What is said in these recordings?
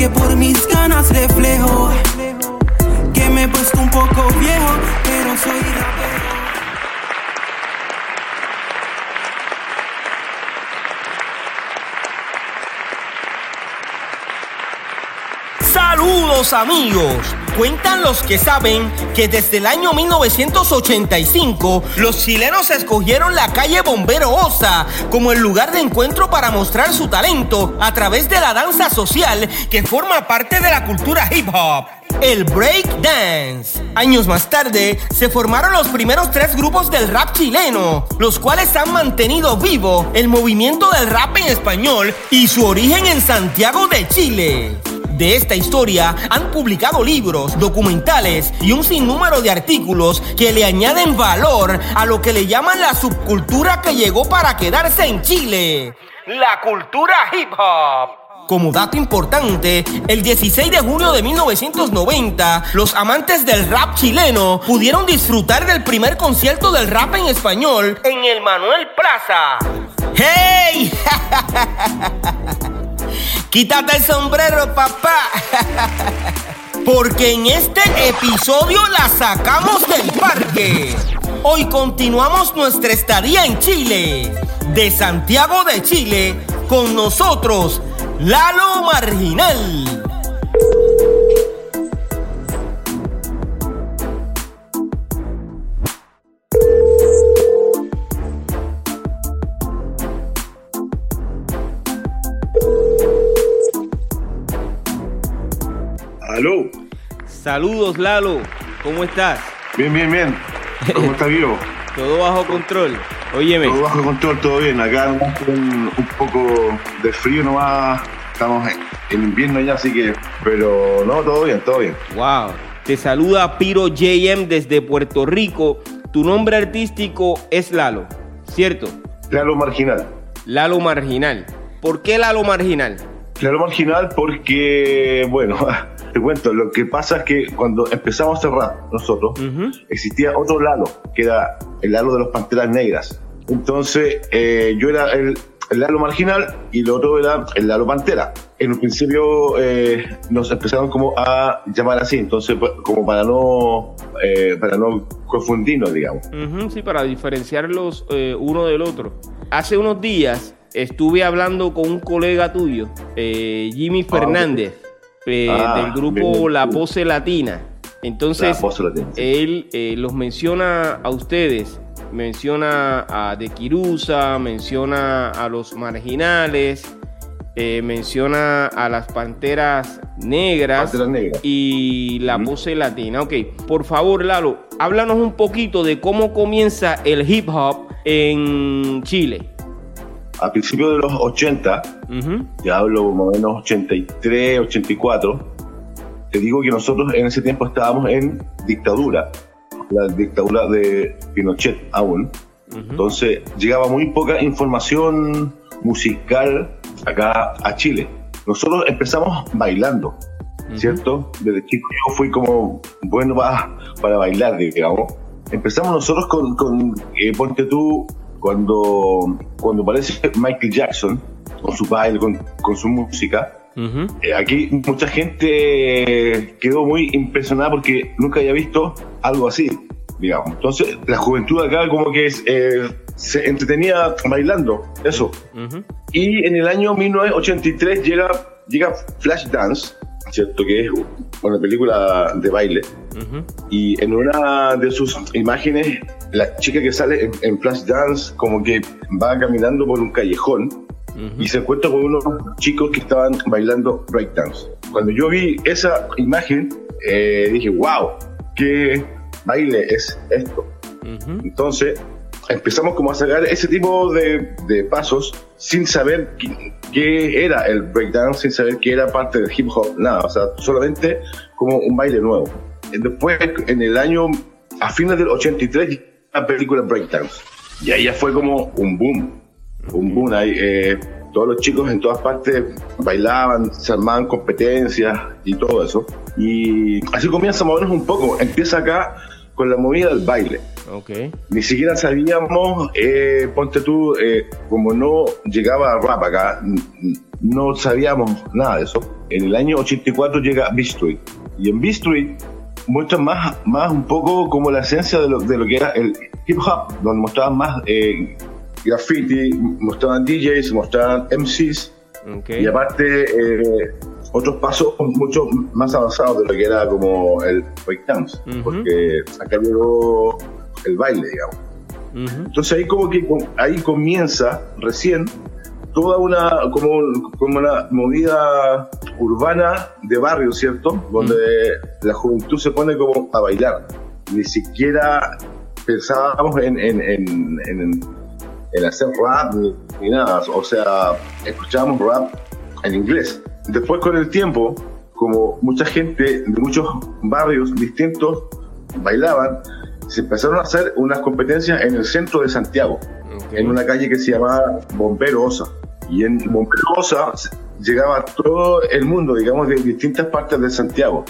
que por mis ganas reflejo. Que me he puesto un poco viejo, pero soy Saludos amigos. Cuentan los que saben que desde el año 1985 los chilenos escogieron la calle Bombero Osa como el lugar de encuentro para mostrar su talento a través de la danza social que forma parte de la cultura hip hop. El break dance. Años más tarde se formaron los primeros tres grupos del rap chileno, los cuales han mantenido vivo el movimiento del rap en español y su origen en Santiago de Chile. De esta historia han publicado libros, documentales y un sinnúmero de artículos que le añaden valor a lo que le llaman la subcultura que llegó para quedarse en Chile. La cultura hip hop. Como dato importante, el 16 de junio de 1990, los amantes del rap chileno pudieron disfrutar del primer concierto del rap en español en el Manuel Plaza. ¡Hey! Quítate el sombrero, papá. Porque en este episodio la sacamos del parque. Hoy continuamos nuestra estadía en Chile. De Santiago de Chile, con nosotros, Lalo Marginal. Aló. Saludos, Lalo. ¿Cómo estás? Bien, bien, bien. ¿Cómo está vivo? Todo bajo control. Óyeme. Todo bajo control, todo bien. Acá un, un poco de frío nomás. Estamos en invierno ya, así que. Pero no, todo bien, todo bien. Wow. Te saluda Piro JM desde Puerto Rico. Tu nombre artístico es Lalo, ¿cierto? Lalo Marginal. Lalo Marginal. ¿Por qué Lalo Marginal? Lalo Marginal porque, bueno, te cuento, lo que pasa es que cuando empezamos a hacer rap nosotros, existía otro Lalo, que era el Lalo de los Panteras Negras. Entonces, eh, yo era el, el, Lalo Marginal y el otro era el Lalo Pantera. En un principio eh, nos empezaron como a llamar así, entonces pues, como para no, eh, para no confundirnos, digamos. sí, para diferenciarlos uno del otro. Hace unos días estuve hablando con un colega tuyo, Jimmy Fernández. Eh, Ah, del grupo bien. La Pose Latina. Entonces, La Pose Latina, sí. él eh, los menciona a ustedes, menciona a De Quirusa, menciona a los marginales, eh, menciona a las panteras negras, y la pose latina. Ok, por favor, Lalo, háblanos un poquito de cómo comienza el hip hop en Chile. A principios de los 80, Ujú, ya hablo más o menos 83, 84, te digo que nosotros en ese tiempo estábamos en dictadura, la dictadura de Pinochet aún. Entonces llegaba muy poca información musical acá a Chile. Nosotros empezamos bailando, ¿cierto? Desde chico yo fui como bueno para, para bailar, digamos. Empezamos nosotros con, con eh, ponte tú, cuando, cuando aparece Michael Jackson, con su baile, con, con su música, eh, aquí mucha gente quedó muy impresionada porque nunca había visto algo así, digamos. Entonces, la juventud acá como que eh, se entretenía bailando, eso. Ujú. Y en el año 1983 llega, llega Flashdance, ¿cierto? Que es una película de baile. Ujú. Y en una de sus imágenes, la chica que sale en, en Flashdance como que va caminando por un callejón y se encuentra con unos chicos que estaban bailando breakdance. Cuando yo vi esa imagen, eh, dije, wow, qué baile es esto. Entonces, empezamos como a sacar ese tipo de, de pasos sin saber qué, era el breakdance, sin saber qué era parte del hip hop, nada, o sea, solamente como un baile nuevo. Después, en el año, a fines del 83, la película Breakdance. Y ahí ya fue como un boom, un boom. Ahí, eh, todos los chicos en todas partes bailaban, se armaban competencias y todo eso. Y así comienza a movernos un poco. Empieza acá con la movida del baile. Okay. Ni siquiera sabíamos, eh, ponte tú, eh, como no llegaba rap acá, no sabíamos nada de eso. En el año 84 llega B Street. Y en B Street muestra más, más un poco como la esencia de lo, de lo que era el hip hop, donde mostraban más eh, graffiti, mostraban DJs, mostraban MCs. Y aparte, eh, otros pasos mucho más avanzados de lo que era como el breakdance, porque acá llegó el baile, digamos. Entonces ahí como que ahí comienza recién toda una como, como una movida urbana de barrio, ¿cierto? Donde la juventud se pone como a bailar. Ni siquiera pensábamos en, en, en, en hacer rap ni, nada. O sea, escuchábamos rap en inglés. Después con el tiempo, como mucha gente de muchos barrios distintos bailaban, se empezaron a hacer unas competencias en el centro de Santiago, en una calle que se llamaba Bombero Osa. Y en Bombero Osa llegaba todo el mundo, digamos, de distintas partes de Santiago,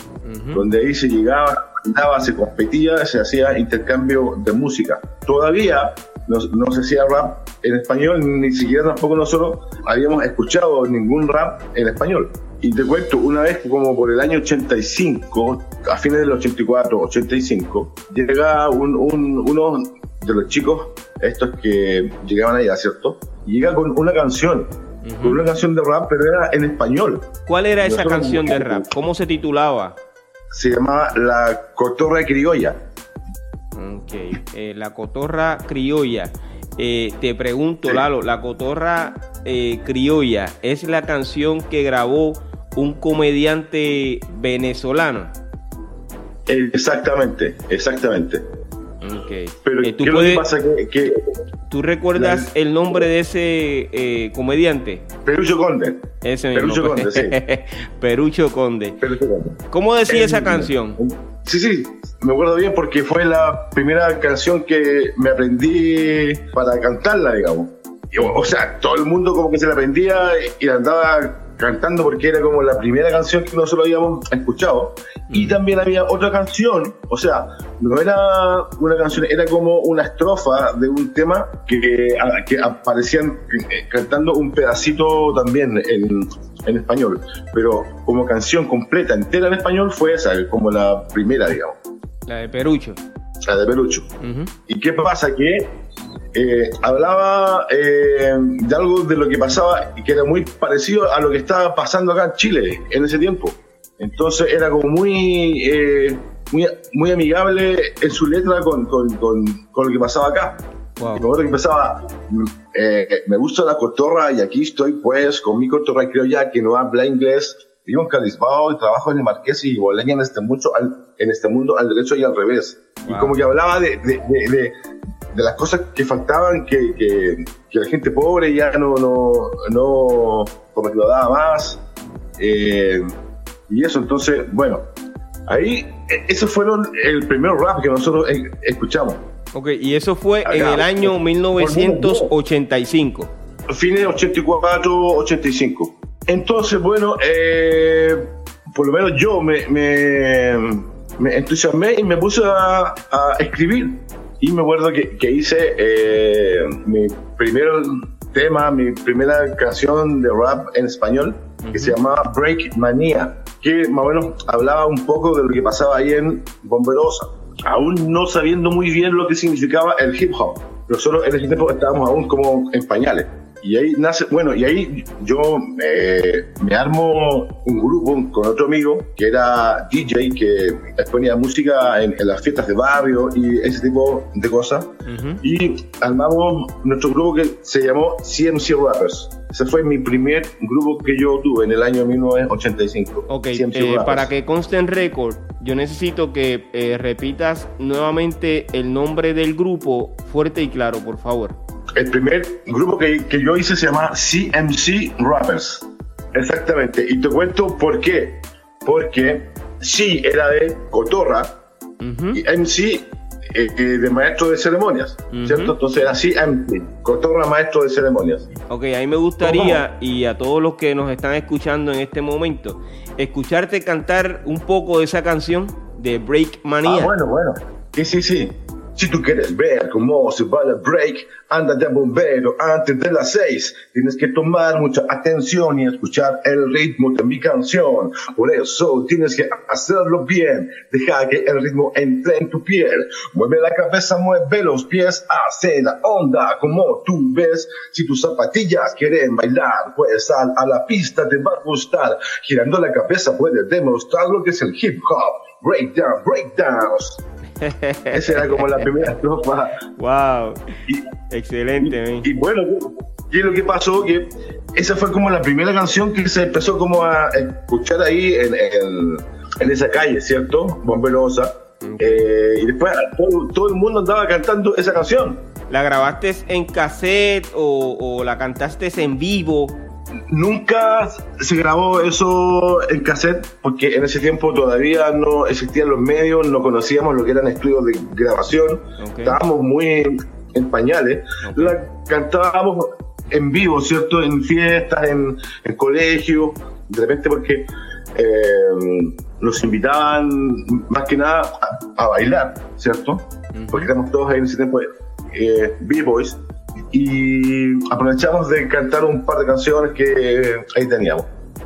donde ahí se llegaba, andaba, se competía, se hacía intercambio de música. Todavía no, no, se hacía rap en español, ni siquiera tampoco nosotros habíamos escuchado ningún rap en español. Y te cuento, una vez como por el año 85, a fines del 84, 85, llega un, uno de los chicos, estos que llegaban allá, ¿cierto? llega con una canción, con una canción de rap, pero era en español. ¿Cuál era esa canción de rap? ¿Cómo se titulaba? Se llamaba La Cotorra Criolla. Ok, eh, La Cotorra Criolla. Eh, te pregunto, Lalo, La Cotorra eh, Criolla es la canción que grabó un comediante venezolano. Exactamente, exactamente. Okay. Pero eh, ¿tú ¿qué pasa? Que, ¿Tú recuerdas el nombre de ese eh, comediante? Perucho Conde. Ese Perucho Conde, sí. Perucho Conde. Perucho Conde. ¿Cómo decía esa canción? Sí, sí, me acuerdo bien porque fue la primera canción que me aprendí para cantarla, digamos. o sea, todo el mundo como que se la aprendía y la andaba cantando porque era como la primera canción que nosotros habíamos escuchado. Y también había otra canción, o sea, no era una canción, era como una estrofa de un tema que, que aparecían eh, cantando un pedacito también en, en español. Pero como canción completa, entera en español, fue esa, como la primera, digamos. La de Perucho. La de Perucho. ¿Y qué pasa? Que eh, hablaba eh, de algo de lo que pasaba y que era muy parecido a lo que estaba pasando acá en Chile en ese tiempo. Entonces era como muy, eh, muy, muy, amigable en su letra con, con, con, con lo que pasaba acá. Wow. que empezaba, me gusta la cotorra y aquí estoy pues con mi cotorra ya que no habla inglés, vivo en Calisbao y trabajo en el Marqués y Boleña en este, al, en este mundo al derecho y al revés. Y como que hablaba de, de, de, de las cosas que faltaban, que, que, la gente pobre ya no, no, no como que lo daba más. Eh, y eso, entonces, bueno, ahí, e, eso fueron el primer rap que nosotros e, escuchamos. Ok, y eso fue en el año 1985. Fines 84, 85. Entonces, bueno, eh, por lo menos yo me, me, me entusiasmé y me puse a, a escribir y me acuerdo que, que hice eh, mi primer tema, mi primera canción de rap en español, que se llamaba Break Manía, que más o menos hablaba un poco de lo que pasaba ahí en Bomberosa, aún no sabiendo muy bien lo que significaba el hip hop. Nosotros en ese tiempo estábamos aún como en pañales. Y ahí nace, bueno, y ahí yo eh, me armo un grupo con otro amigo que era DJ, que ponía música en, las fiestas de barrio y ese tipo de cosas. Y armamos nuestro grupo que se llamó CMC Rappers. Ese fue mi primer grupo que yo tuve en el año 1985. Ok, eh, para que conste en récord, yo necesito que eh, repitas nuevamente el nombre del grupo fuerte y claro, por favor. El primer grupo que, que yo hice se llama CMC Rappers. Exactamente. Y te cuento por qué. Porque C era de Cotorra y MC eh, eh, de maestro de ceremonias, ¿cierto? Entonces era CMC, Cotorra maestro de ceremonias. Ok, a mí me gustaría, y a todos los que nos están escuchando en este momento, escucharte cantar un poco de esa canción de Break Manía. Ah, bueno, bueno. Sí, sí, sí. Si tú quieres ver cómo se va el break, anda de bombero antes de las seis. Tienes que tomar mucha atención y escuchar el ritmo de mi canción. Por eso tienes que hacerlo bien. Deja que el ritmo entre en tu piel. Mueve la cabeza, mueve los pies, hace la onda como tú ves. Si tus zapatillas quieren bailar, pues sal a la pista, te va a gustar. Girando la cabeza puedes demostrar lo que es el hip hop. Breakdown, breakdowns. Esa era como la primera estrofa. ¡Wow! Excelente. Y, bueno, y lo que pasó que esa fue como la primera canción que se empezó como a escuchar ahí en, en, esa calle, ¿cierto? Bomberosa. Eh, y después todo, el mundo andaba cantando esa canción. ¿La grabaste en cassette o, o la cantaste en vivo? Nunca se grabó eso en cassette porque en ese tiempo todavía no existían los medios, no conocíamos lo que eran estudios de grabación, estábamos muy en pañales. La cantábamos en vivo, ¿cierto? En fiestas, en, en colegios, de repente porque eh, nos invitaban más que nada a, bailar, ¿cierto? Porque éramos todos ahí en ese tiempo eh, B-Boys y aprovechamos de cantar un par de canciones que ahí teníamos.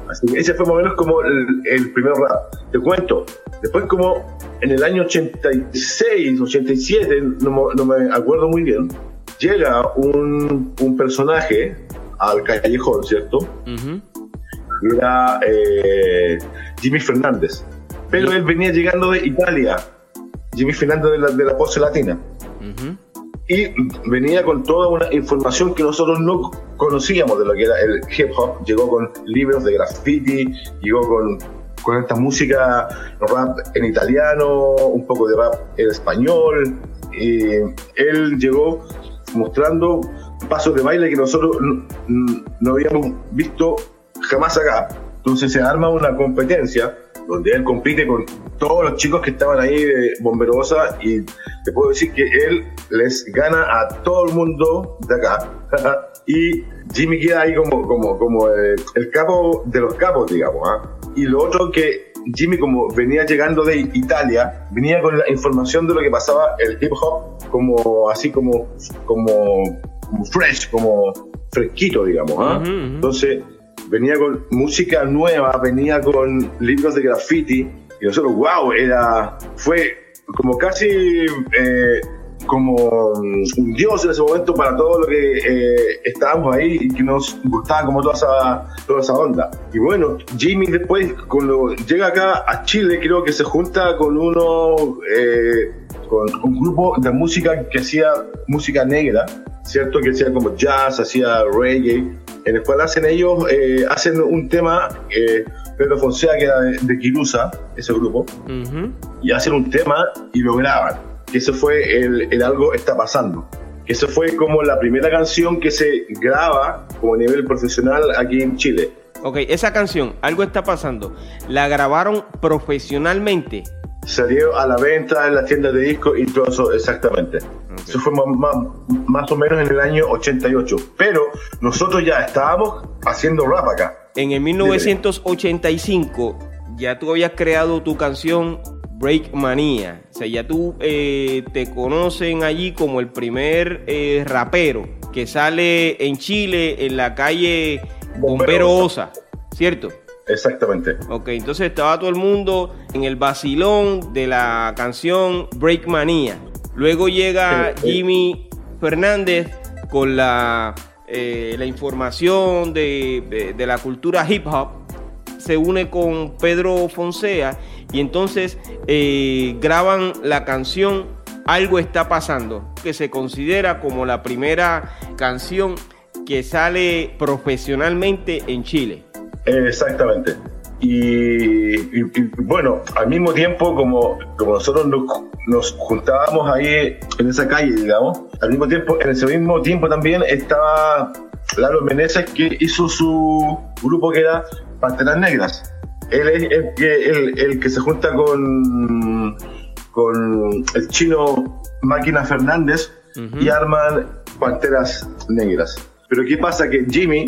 Así que ese fue más o menos como el, primer rap. Te cuento, después como en el año 86, 87, no, no me acuerdo muy bien, llega un, un personaje al callejón, ¿cierto? Era eh, Jimmy Fernández. Pero él venía llegando de Italia. Jimmy Fernández de la, de la pose latina y venía con toda una información que nosotros no conocíamos de lo que era el hip hop. Llegó con libros de graffiti, llegó con, con esta música, rap en italiano, un poco de rap en español. Y él llegó mostrando pasos de baile que nosotros no habíamos visto jamás acá. Entonces se arma una competencia donde él compite con todos los chicos que estaban ahí de Bomberosa y te puedo decir que él les gana a todo el mundo de acá. y Jimmy queda ahí como, como, como el, capo de los capos, digamos. ¿ah? Y lo otro que Jimmy, como venía llegando de Italia, venía con la información de lo que pasaba el hip hop, como así como, como, fresh, como fresquito, digamos. ¿ah? Entonces venía con música nueva, venía con libros de graffiti, y nosotros, wow, era, fue como casi eh, como un dios en ese momento para todo lo que eh, estábamos ahí y que nos gustaba como toda esa, toda esa onda. Y bueno, Jimmy después cuando llega acá a Chile creo que se junta con uno, eh, con un grupo de música que hacía música negra, ¿cierto? Que hacía como jazz, hacía reggae en el cual hacen ellos, eh, hacen un tema, eh, Pedro Fonseca, que era de, de ese grupo, y hacen un tema y lo graban. Que eso fue el, el, algo está pasando. Que eso fue como la primera canción que se graba como a nivel profesional aquí en Chile. Ok, esa canción, algo está pasando. ¿La grabaron profesionalmente? Salió a la venta en las tiendas de discos y todo eso, exactamente. Eso fue más, o menos en el año 88. Pero nosotros ya estábamos haciendo rap acá. En el 1985 ya tú habías creado tu canción Break Manía. O sea, ya tú eh, te conocen allí como el primer eh, rapero que sale en Chile en la calle Bombero Osa, ¿cierto? Exactamente. Ok, entonces estaba todo el mundo en el vacilón de la canción Break Manía. Luego llega Jimmy Fernández con la eh, la información de, la cultura hip hop, se une con Pedro Fonsea y entonces eh, graban la canción Algo está pasando, que se considera como la primera canción que sale profesionalmente en Chile. Exactamente. Y, bueno, al mismo tiempo, como, como nosotros nos, juntábamos ahí en esa calle, digamos, al mismo tiempo, en ese mismo tiempo también estaba Lalo Meneses que hizo su grupo que era Panteras Negras. Él es el, el, que se junta con, con el chino Máquina Fernández y arman Panteras Negras. Pero ¿qué pasa? Que Jimmy,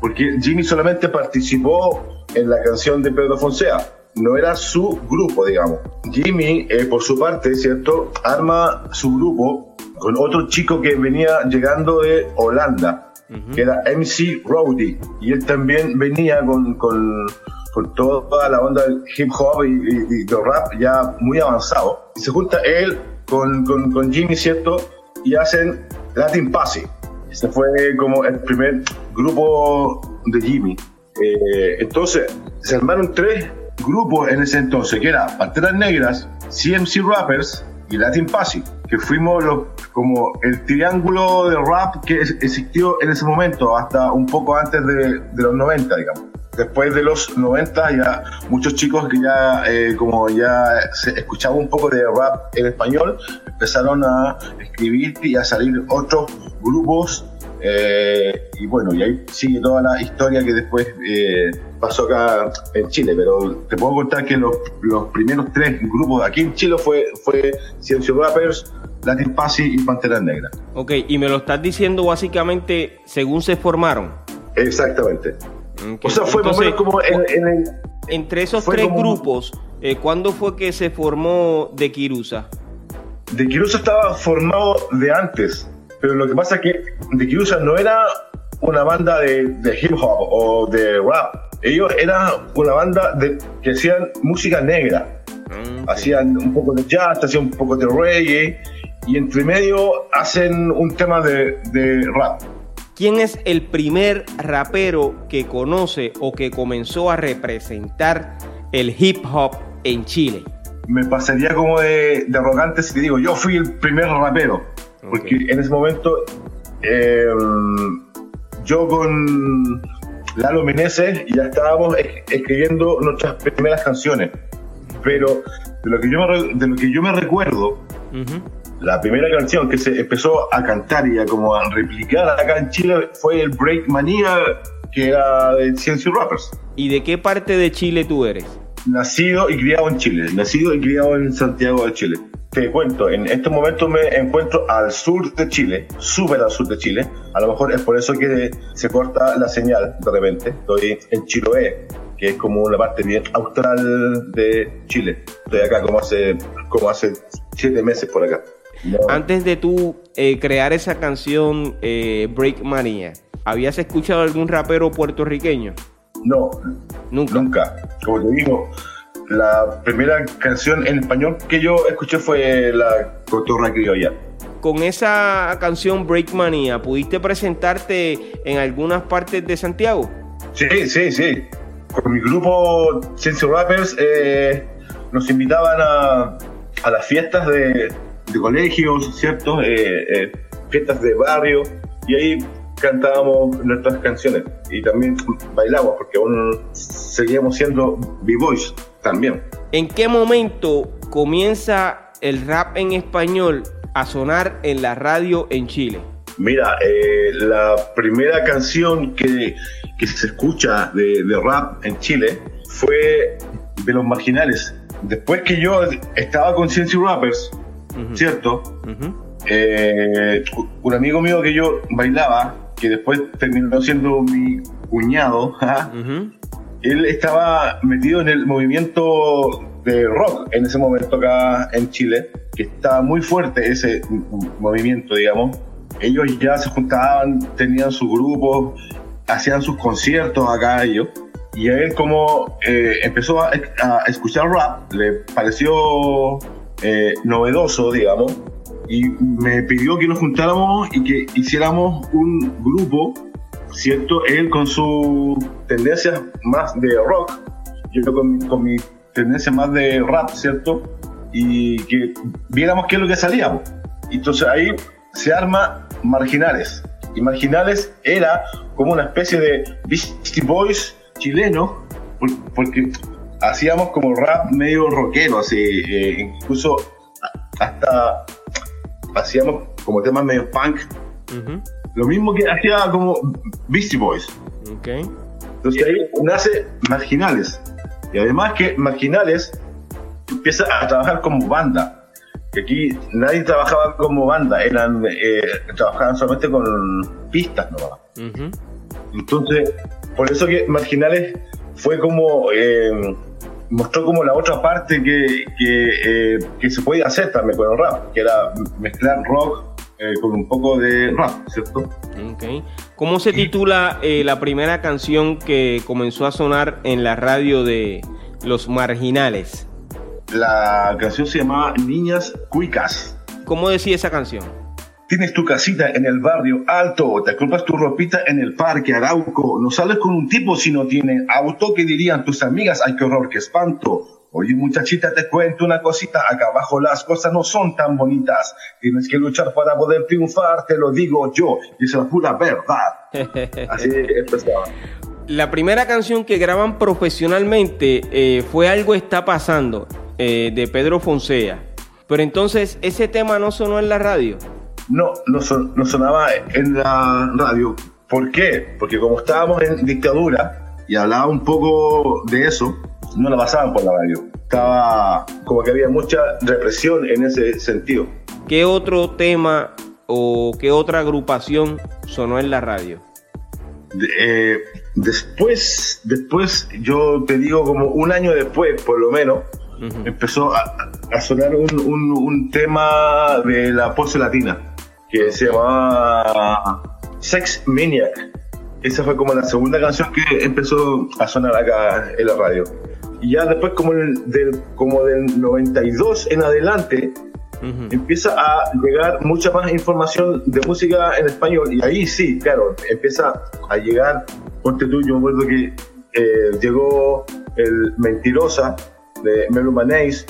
porque Jimmy solamente participó en la canción de Pedro Fonsea. No era su grupo, digamos. Jimmy, eh, por su parte, ¿cierto? Arma su grupo con otro chico que venía llegando de Holanda, que era MC Rowdy. Y él también venía con, con, con toda la onda del hip hop y, y, de rap ya muy avanzado. Y se junta él con, con, con Jimmy, ¿cierto? Y hacen Latin Passy. Este fue como el primer grupo de Jimmy. Eh, entonces, se armaron tres grupos en ese entonces, que era Panteras Negras, CMC Rappers y Latin Passy, que fuimos los, como el triángulo de rap que existió en ese momento, hasta un poco antes de, los 90, digamos. Después de los 90 ya muchos chicos que ya eh, como ya se escuchaba un poco de rap en español empezaron a escribir y a salir otros grupos eh, y bueno, y ahí sigue toda la historia que después eh, pasó acá en Chile, pero te puedo contar que los, los primeros tres grupos aquí en Chile fue, fue Ciencio Rappers, Latin Passy y Pantera Negra. Ok, y me lo estás diciendo básicamente según se formaron. Exactamente. O sea, fue como en, Entre esos tres grupos, eh, ¿cuándo fue que se formó De Kirusa? De Kirusa estaba formado de antes pero lo que pasa es que The Kirusa no era una banda de, hip hop o de rap. Ellos eran una banda de, que hacían música negra. Mm, hacían un poco de jazz, hacían un poco de reggae y entre medio hacen un tema de, de rap. ¿Quién es el primer rapero que conoce o que comenzó a representar el hip hop en Chile? Me pasaría como de, de arrogante si te digo, yo fui el primer rapero. Porque en ese momento em, yo con Lalo Meneses ya estábamos escribiendo nuestras primeras canciones. Pero de lo que yo me, de lo que yo me recuerdo, la primera canción que se empezó a cantar y a como a replicar acá en Chile fue el Break Manía, que era de Ciencia Rappers. ¿Y de qué parte de Chile tú eres? Nacido y criado en Chile, nacido y criado en Santiago de Chile te cuento, en este momento me encuentro al sur de Chile, súper al sur de Chile. A lo mejor es por eso que se corta la señal de repente. Estoy en Chiloé, que es como una parte bien austral de Chile. Estoy acá como hace, como hace siete meses por acá. Antes de tú eh, crear esa canción eh, Break Mania, ¿habías escuchado algún rapero puertorriqueño? No, nunca. Nunca. Como te digo, la primera canción en español que yo escuché fue la Cotorra Criolla. Con esa canción Break Mania, ¿pudiste presentarte en algunas partes de Santiago? Sí, sí, sí. Con mi grupo Ciencia Rappers eh, nos invitaban a, a las fiestas de, de colegios, ¿cierto? Eh, eh, fiestas de barrio, y ahí cantábamos nuestras canciones y también bailamos porque aún seguíamos siendo b-boys también. ¿En qué momento comienza el rap en español a sonar en la radio en Chile? Mira, eh, la primera canción que, se escucha de, rap en Chile fue de los marginales. Después que yo estaba con Ciencia Rappers, ¿cierto? Eh, un amigo mío que yo bailaba, que después terminó siendo mi cuñado, él estaba metido en el movimiento de rock en ese momento acá en Chile, que estaba muy fuerte ese movimiento, digamos. Ellos ya se juntaban, tenían su grupo, hacían sus conciertos acá ellos. Y a él como eh, empezó a, escuchar rap, le pareció eh, novedoso, digamos, y me pidió que nos juntáramos y que hiciéramos un grupo, ¿cierto? Él con su tendencias más de rock, yo con, con mi tendencia más de rap, ¿cierto? Y que viéramos qué es lo que salíamos. Entonces ahí se arma Marginales. Y Marginales era como una especie de Beastie Boys chileno, porque hacíamos como rap medio rockero, así, eh, incluso hasta hacíamos como temas medio punk. Lo mismo que hacía como Beastie Boys. Entonces ahí nace Marginales. Y además que Marginales empieza a trabajar como banda. Que aquí nadie trabajaba como banda, eran eh, trabajaban solamente con pistas ¿no? Entonces, por eso que Marginales fue como eh, mostró como la otra parte que, que, eh, se podía hacer también con el rap, que era mezclar rock eh, con un poco de rap, ¿cierto? Okay. ¿Cómo se titula eh, la primera canción que comenzó a sonar en la radio de Los Marginales? La canción se llamaba Niñas Cuicas. ¿Cómo decía esa canción? Tienes tu casita en el barrio alto, te compras tu ropita en el parque Arauco, no sales con un tipo si no tiene auto, ¿qué dirían tus amigas? Ay, qué horror, qué espanto. Oye, muchachita, te cuento una cosita, acá abajo las cosas no son tan bonitas. Tienes que luchar para poder triunfar, te lo digo yo, y es la pura verdad. Así empezaba. La primera canción que graban profesionalmente eh, fue Algo está pasando, eh, de Pedro Fonsea. Pero entonces, ¿ese tema no sonó en la radio? No, no, sonaba en la radio. ¿Por qué? Porque como estábamos en dictadura y hablaba un poco de eso, no la pasaban por la radio. Estaba como que había mucha represión en ese sentido. ¿Qué otro tema o qué otra agrupación sonó en la radio? Eh, después, después, yo te digo como un año después, por lo menos, empezó a, sonar un, tema de la pose latina que se llamaba Sex Maniac. Esa fue como la segunda canción que empezó a sonar acá en la radio. Y ya después, como, del, como del 92 en adelante, empieza a llegar mucha más información de música en español. Y ahí sí, claro, empieza a llegar. Ponte tú, yo me acuerdo que eh, llegó el Mentirosa de Melu Manés.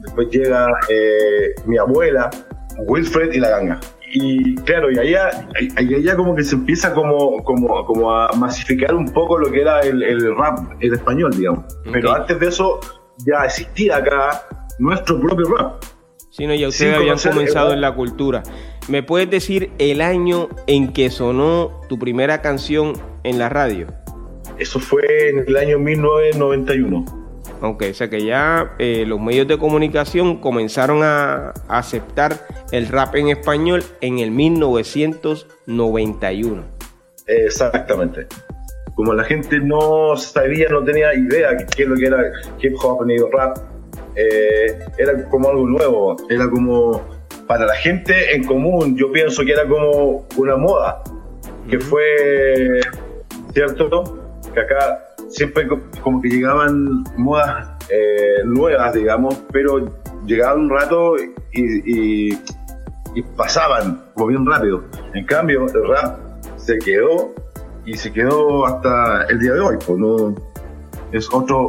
Después llega eh, mi abuela, Wilfred y la ganga y claro, y allá, allá como que se empieza como, como, como a masificar un poco lo que era el, el rap en español, digamos. Pero antes de eso ya existía acá nuestro propio rap. Sí, no, ya ustedes habían comenzado en la cultura. ¿Me puedes decir el año en que sonó tu primera canción en la radio? Eso fue en el año 1991. Ok, o sea que ya eh, los medios de comunicación comenzaron a, aceptar el rap en español en el 1991. Exactamente. Como la gente no sabía, no tenía idea de qué es lo que era hip hop ni rap, eh, era como algo nuevo, era como para la gente en común, yo pienso que era como una moda, que fue, ¿cierto? Que acá siempre como que llegaban modas eh, nuevas, digamos, pero llegaban un rato y, pasaban como bien rápido. En cambio, el rap se quedó y se quedó hasta el día de hoy. Pues no, es otro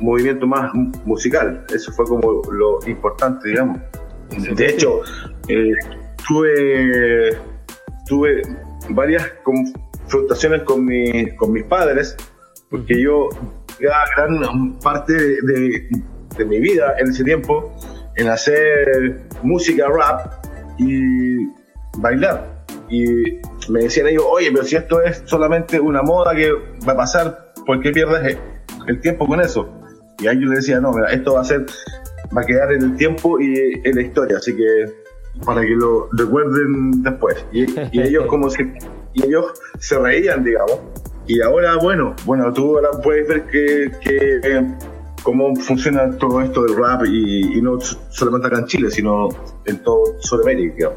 movimiento más musical. Eso fue como lo importante, digamos. De hecho, eh, tuve, tuve varias confrontaciones con, mi, con mis padres porque yo gran parte de, mi vida en ese tiempo en hacer música rap y bailar. Y me decían ellos, oye, pero si esto es solamente una moda que va a pasar, ¿por qué pierdes el tiempo con eso? Y a ellos les decía, no, mira, esto va a ser, va a quedar en el tiempo y en la historia, así que para que lo recuerden después. Y, ellos como si, y ellos se reían, digamos, y ahora, bueno, bueno, tú ahora puedes ver que, que cómo funciona todo esto del rap y, no solamente acá en Chile, sino en todo Sudamérica.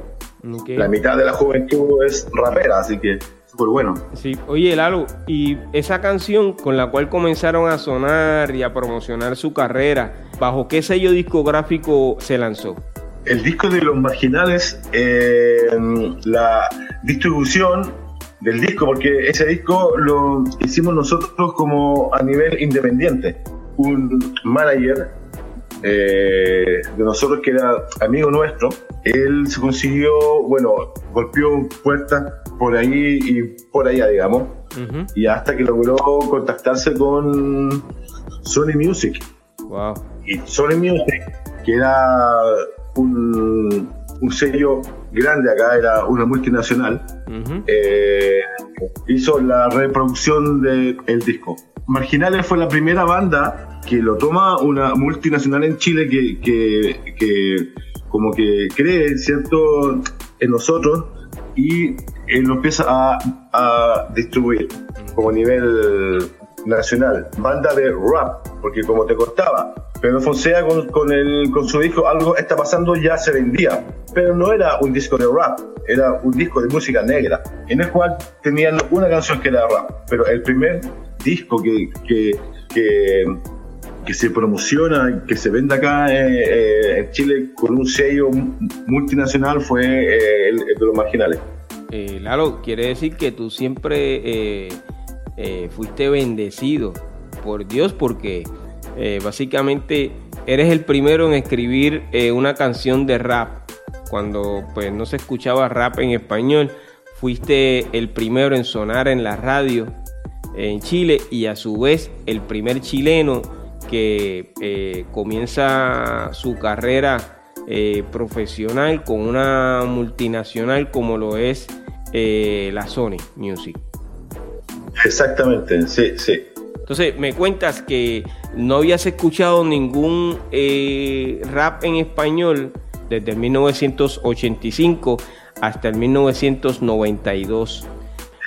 La mitad de la juventud es rapera, así que súper bueno. Sí, oye Lalo, y esa canción con la cual comenzaron a sonar y a promocionar su carrera, ¿bajo qué sello discográfico se lanzó? El disco de los marginales, eh, la distribución del disco, porque ese disco lo hicimos nosotros como a nivel independiente. Un manager eh, de nosotros que era amigo nuestro, él se consiguió, bueno, golpeó puertas por ahí y por allá, digamos, y hasta que logró contactarse con Sony Music. Wow. Y Sony Music, que era un, un sello grande acá, era una multinacional, eh, hizo la reproducción del disco. Marginales fue la primera banda que lo toma una multinacional en Chile que, que, que como que cree, ¿cierto?, en nosotros y lo empieza a, a distribuir como a nivel nacional. Banda de rap, porque como te cortaba, Pedro Fonseca con, con, el, con su disco Algo está pasando ya se vendía, pero no era un disco de rap, era un disco de música negra, en el cual tenían una canción que era rap, pero el primer disco que, que, que, que se promociona, que se vende acá eh, eh, en Chile con un sello multinacional fue eh, el, el, de los marginales. Eh, Lalo, quiere decir que tú siempre fuiste bendecido por Dios porque eh, básicamente eres el primero en escribir eh, una canción de rap. Cuando pues no se escuchaba rap en español, fuiste el primero en sonar en la radio en Chile y a su vez el primer chileno que eh, comienza su carrera profesional con una multinacional como lo es la Sony Music. Exactamente, sí, sí. Entonces, me cuentas que no habías escuchado ningún eh, rap en español desde 1985 hasta el 1992.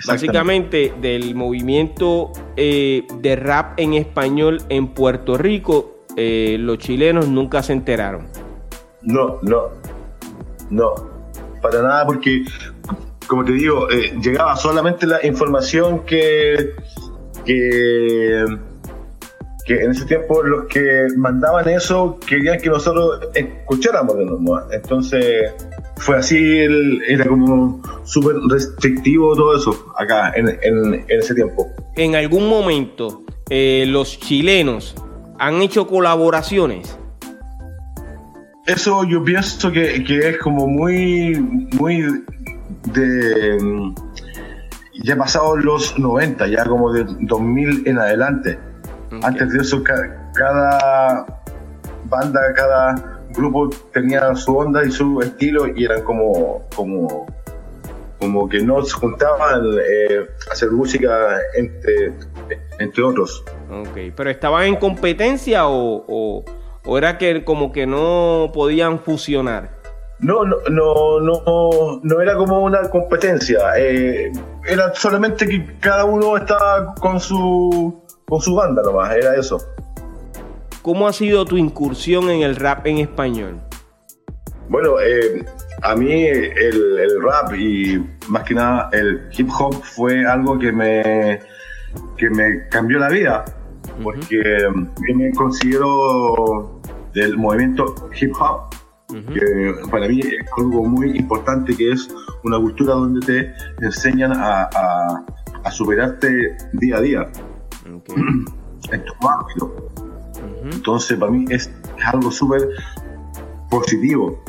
Básicamente del movimiento eh, de rap en español en Puerto Rico, eh, los chilenos nunca se enteraron. No, no, no, para nada porque, como te digo, llegaba solamente la información que que, que en ese tiempo los que mandaban eso querían que nosotros escucháramos de nuevo. Entonces fue así, era como súper restrictivo todo eso acá en, en, ese tiempo. En algún momento eh, los chilenos han hecho colaboraciones. Eso yo pienso que, que es como muy, muy de ya pasado los 90, ya como de 2000 en adelante. Antes de eso, cada, banda, cada grupo tenía su onda y su estilo y eran como, como, como que no se juntaban eh, a hacer música entre, entre otros. Ok, pero estaban en competencia o, o era que como que no podían fusionar? No, no, no, no, no era como una competencia. Eh, era solamente que cada uno estaba con su, con su banda nomás, era eso. ¿Cómo ha sido tu incursión en el rap en español? Bueno, eh, a mí el, el, rap y más que nada el hip hop fue algo que me, que me cambió la vida, porque yo me considero del movimiento hip hop que para mí es algo muy importante que es una cultura donde te enseñan a, a, superarte día a día en tu ámbito. Entonces para mí es, algo súper positivo.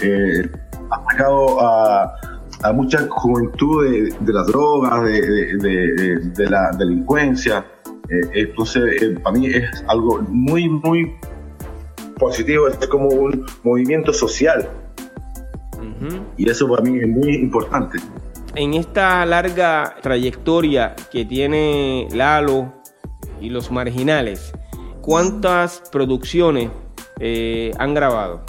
Eh, ha sacado a, a, mucha juventud de, las drogas, de, de, la delincuencia. Eh, entonces, eh, para mí es algo muy, muy positivo, es como un movimiento social. Y eso para mí es muy importante. En esta larga trayectoria que tiene Lalo y los marginales, ¿cuántas producciones eh, han grabado?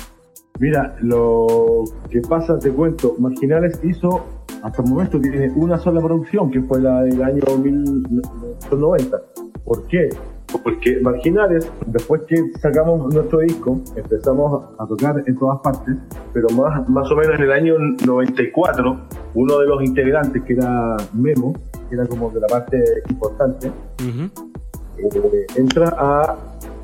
Mira, lo que pasa, te cuento, Marginales hizo, hasta el momento tiene una sola producción, que fue la del año 1990. ¿Por qué? Porque Marginales, después que sacamos nuestro disco, empezamos a tocar en todas partes, pero más, más o menos en el año 94 uno de los integrantes, que era Memo, que era como de la parte importante, eh, entra a,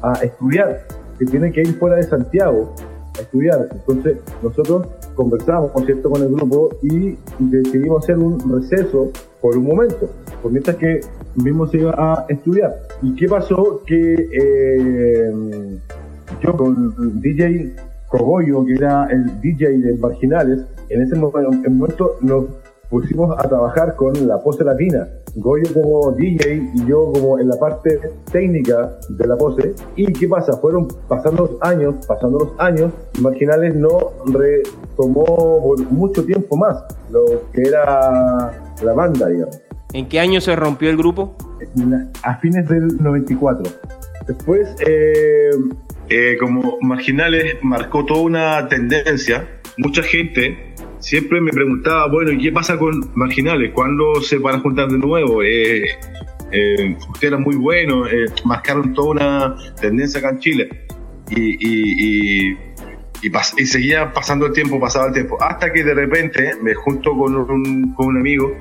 a estudiar, que tiene que ir fuera de Santiago a estudiar. Entonces nosotros conversamos, por cierto, con el grupo y decidimos hacer un receso por un momento, por mientras que mismo se iba a estudiar. ¿Y qué pasó? Que eh, yo con DJ Cogollo, que era el DJ de Marginales, en ese momento nos pusimos a trabajar con la pose latina. Goyo como DJ y yo como en la parte técnica de la pose. ¿Y qué pasa? Fueron pasando los años, pasando los años, Marginales no retomó por mucho tiempo más lo que era la banda, digamos. ¿En qué año se rompió el grupo? A fines del 94. Después, eh, eh, como Marginales marcó toda una tendencia, mucha gente siempre me preguntaba, bueno, ¿y qué pasa con Marginales? ¿Cuándo se van a juntar de nuevo? Eh, eh, usted era muy bueno, eh, marcaron toda una tendencia acá en Chile. Y, y, y, y, seguía pasando el tiempo, pasaba el tiempo, hasta que de repente me junto con un, con un amigo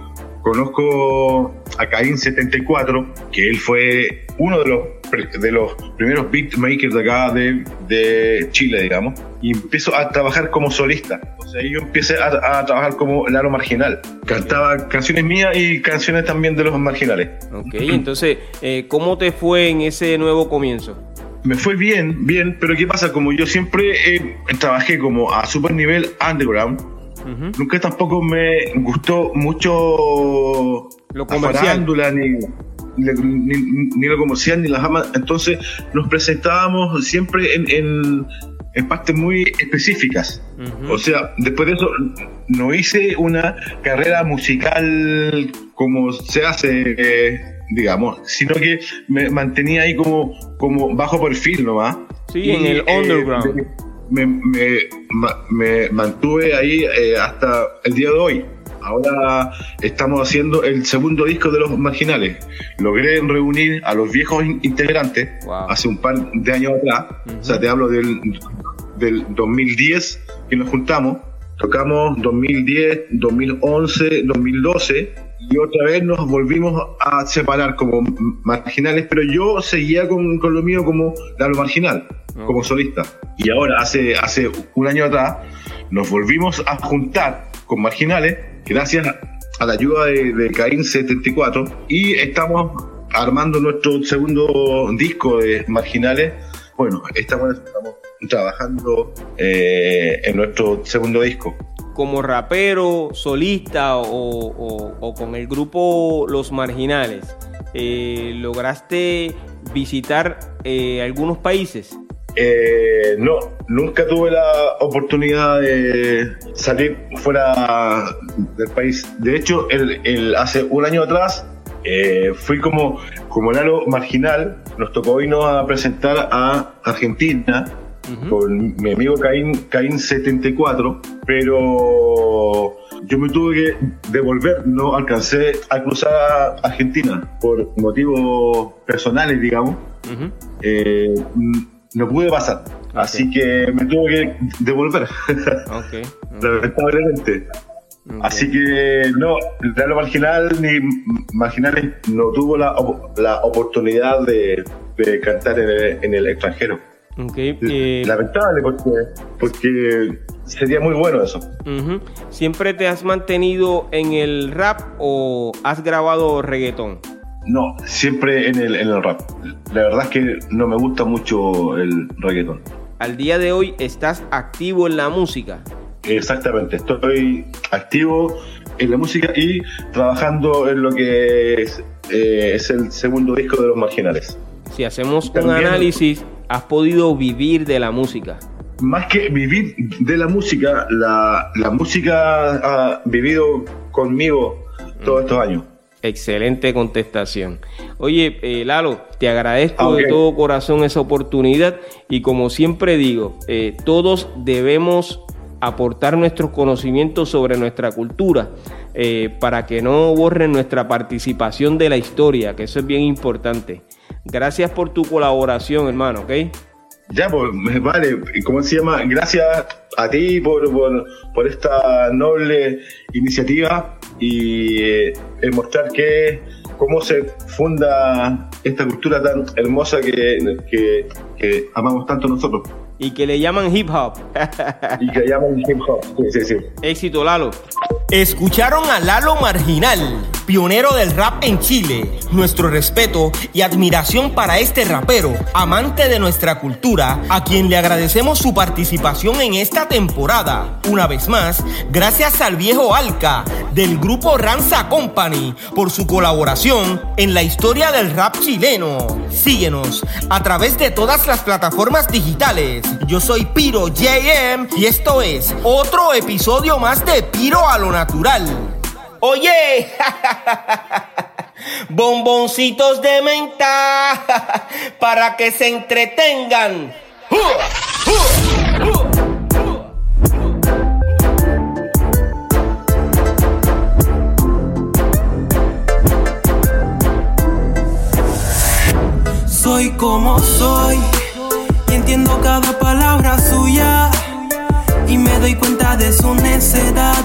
conozco a Caín 74, que él fue uno de los, de los primeros beatmakers de acá de, de Chile, digamos, y empiezo a trabajar como solista. O sea, yo empecé a, a trabajar como Laro Marginal. Cantaba canciones mías y canciones también de los marginales. Ok, entonces, eh, ¿cómo te fue en ese nuevo comienzo? Me fue bien, bien, pero ¿qué pasa? Como yo siempre eh, trabajé como a super nivel underground, Nunca tampoco me gustó mucho lo comercial. Ni, ni, lo comercial ni las amas. Entonces nos presentábamos siempre en, en, partes muy específicas. O sea, después de eso no hice una carrera musical como se hace, eh, digamos, sino que me mantenía ahí como, como bajo perfil nomás. Sí, en el eh, underground me, me, mantuve ahí eh, hasta el día de hoy. Ahora estamos haciendo el segundo disco de Los Marginales. Logré reunir a los viejos integrantes hace un par de años atrás. O sea, te hablo del, del 2010 que nos juntamos. Tocamos 2010, 2011, 2012 y otra vez nos volvimos a separar como marginales, pero yo seguía con, con lo mío como lo marginal como solista. Y ahora, hace, hace un año atrás, nos volvimos a juntar con Marginales, gracias a la ayuda de, de Caín 74, y estamos armando nuestro segundo disco de Marginales. Bueno, estamos, estamos trabajando eh, en nuestro segundo disco. Como rapero, solista o, con el grupo Los Marginales, eh, ¿lograste visitar eh, algunos países? Eh, no, nunca tuve la oportunidad de salir fuera del país. De hecho, el, hace un año atrás eh, fui como, como Lalo marginal. Nos tocó irnos a presentar a Argentina con mi amigo Caín, Caín 74, pero yo me tuve que devolver, no alcancé a cruzar a Argentina por motivos personales, digamos no pude pasar. Así que me tuve que devolver. Okay. Lamentablemente. Así que no, lo Marginal ni Marginales no tuvo la, la oportunidad de, de cantar en el, en el extranjero. Okay, eh, Lamentable porque, porque sería muy bueno eso. ¿Siempre te has mantenido en el rap o has grabado reggaetón? No, siempre en el, en el rap. La verdad es que no me gusta mucho el reggaeton. Al día de hoy estás activo en la música. Exactamente, estoy activo en la música y trabajando en lo que es, eh, es el segundo disco de Los Marginales. Si hacemos un análisis, has podido vivir de la música. Más que vivir de la música, la, la música ha vivido conmigo todos estos años. Excelente contestación. Oye, eh, Lalo, te agradezco de todo corazón esa oportunidad y como siempre digo, eh, todos debemos aportar nuestros conocimientos sobre nuestra cultura eh, para que no borren nuestra participación de la historia, que eso es bien importante. Gracias por tu colaboración, hermano, ¿ok? Ya, pues, vale, ¿cómo se llama? Gracias a ti por, por, esta noble iniciativa y eh, mostrar que cómo se funda esta cultura tan hermosa que, que amamos tanto nosotros. Y que le llaman hip hop. y que le llaman hip hop. Sí, sí, sí. Éxito, Lalo. Escucharon a Lalo Marginal, pionero del rap en Chile. Nuestro respeto y admiración para este rapero, amante de nuestra cultura, a quien le agradecemos su participación en esta temporada. Una vez más, gracias al viejo Alca del grupo Ranza Company por su colaboración en la historia del rap chileno. Síguenos a través de todas las plataformas digitales. Yo soy Piro JM y esto es otro episodio más de Piro a lo natural. Oye, bomboncitos de menta para que se entretengan. Soy como soy y entiendo cada palabra suya y me doy cuenta de su necedad